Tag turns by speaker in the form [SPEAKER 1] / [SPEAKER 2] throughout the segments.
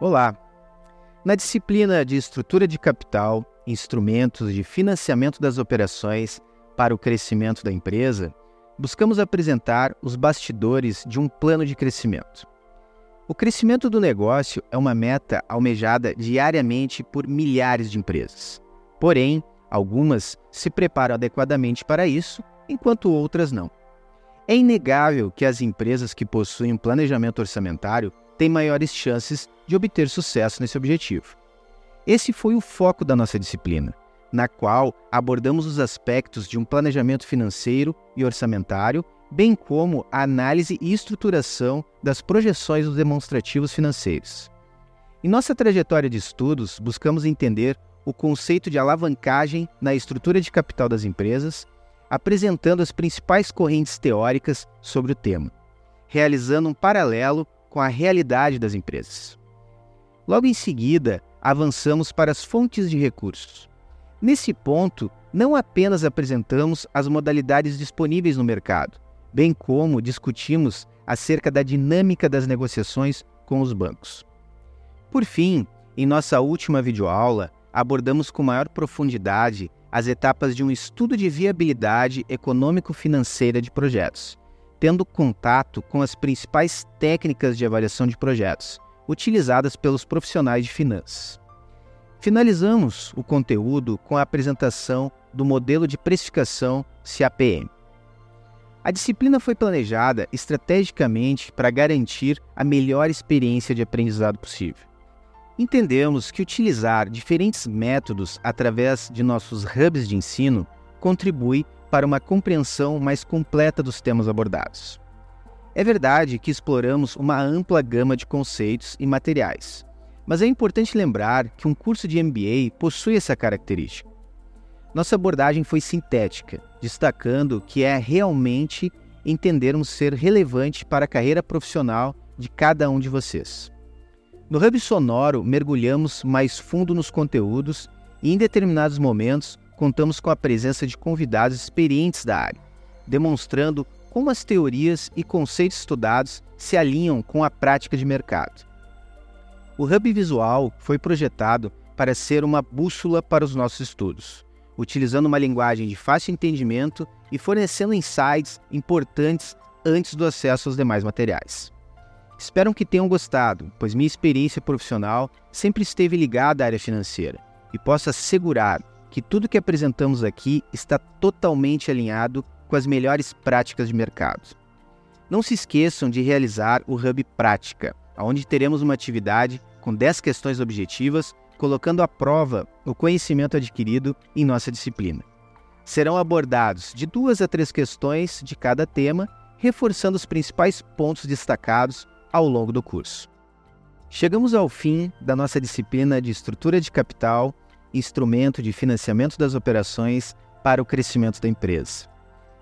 [SPEAKER 1] Olá! Na disciplina de Estrutura de Capital, Instrumentos de Financiamento das Operações para o Crescimento da Empresa, buscamos apresentar os bastidores de um plano de crescimento. O crescimento do negócio é uma meta almejada diariamente por milhares de empresas. Porém, algumas se preparam adequadamente para isso, enquanto outras não. É inegável que as empresas que possuem um planejamento orçamentário têm maiores chances de obter sucesso nesse objetivo. Esse foi o foco da nossa disciplina, na qual abordamos os aspectos de um planejamento financeiro e orçamentário, bem como a análise e estruturação das projeções dos demonstrativos financeiros. Em nossa trajetória de estudos, buscamos entender o conceito de alavancagem na estrutura de capital das empresas, apresentando as principais correntes teóricas sobre o tema, realizando um paralelo com a realidade das empresas. Logo em seguida, avançamos para as fontes de recursos. Nesse ponto, não apenas apresentamos as modalidades disponíveis no mercado, bem como discutimos acerca da dinâmica das negociações com os bancos. Por fim, em nossa última videoaula, abordamos com maior profundidade as etapas de um estudo de viabilidade econômico-financeira de projetos, tendo contato com as principais técnicas de avaliação de projetos, utilizadas pelos profissionais de finanças. Finalizamos o conteúdo com a apresentação do modelo de precificação CAPM. A disciplina foi planejada estrategicamente para garantir a melhor experiência de aprendizado possível. Entendemos que utilizar diferentes métodos através de nossos hubs de ensino contribui para uma compreensão mais completa dos temas abordados. É verdade que exploramos uma ampla gama de conceitos e materiais, mas é importante lembrar que um curso de MBA possui essa característica. Nossa abordagem foi sintética, destacando que é realmente entendermos ser relevante para a carreira profissional de cada um de vocês. No Hub Sonoro, mergulhamos mais fundo nos conteúdos e, em determinados momentos, contamos com a presença de convidados experientes da área, demonstrando como as teorias e conceitos estudados se alinham com a prática de mercado. O Hub Visual foi projetado para ser uma bússola para os nossos estudos, utilizando uma linguagem de fácil entendimento e fornecendo insights importantes antes do acesso aos demais materiais. Espero que tenham gostado, pois minha experiência profissional sempre esteve ligada à área financeira e posso assegurar que tudo que apresentamos aqui está totalmente alinhado com as melhores práticas de mercado. Não se esqueçam de realizar o Hub Prática, onde teremos uma atividade com 10 questões objetivas, colocando à prova o conhecimento adquirido em nossa disciplina. Serão abordados de duas a três questões de cada tema, reforçando os principais pontos destacados ao longo do curso. Chegamos ao fim da nossa disciplina de Estrutura de Capital instrumento de financiamento das operações para o crescimento da empresa.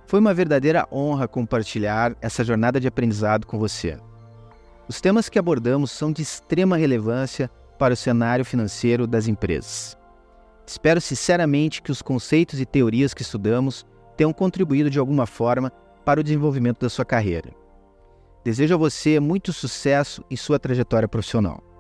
[SPEAKER 1] Foi uma verdadeira honra compartilhar essa jornada de aprendizado com você. Os temas que abordamos são de extrema relevância para o cenário financeiro das empresas. Espero sinceramente que os conceitos e teorias que estudamos tenham contribuído de alguma forma para o desenvolvimento da sua carreira. Desejo a você muito sucesso em sua trajetória profissional.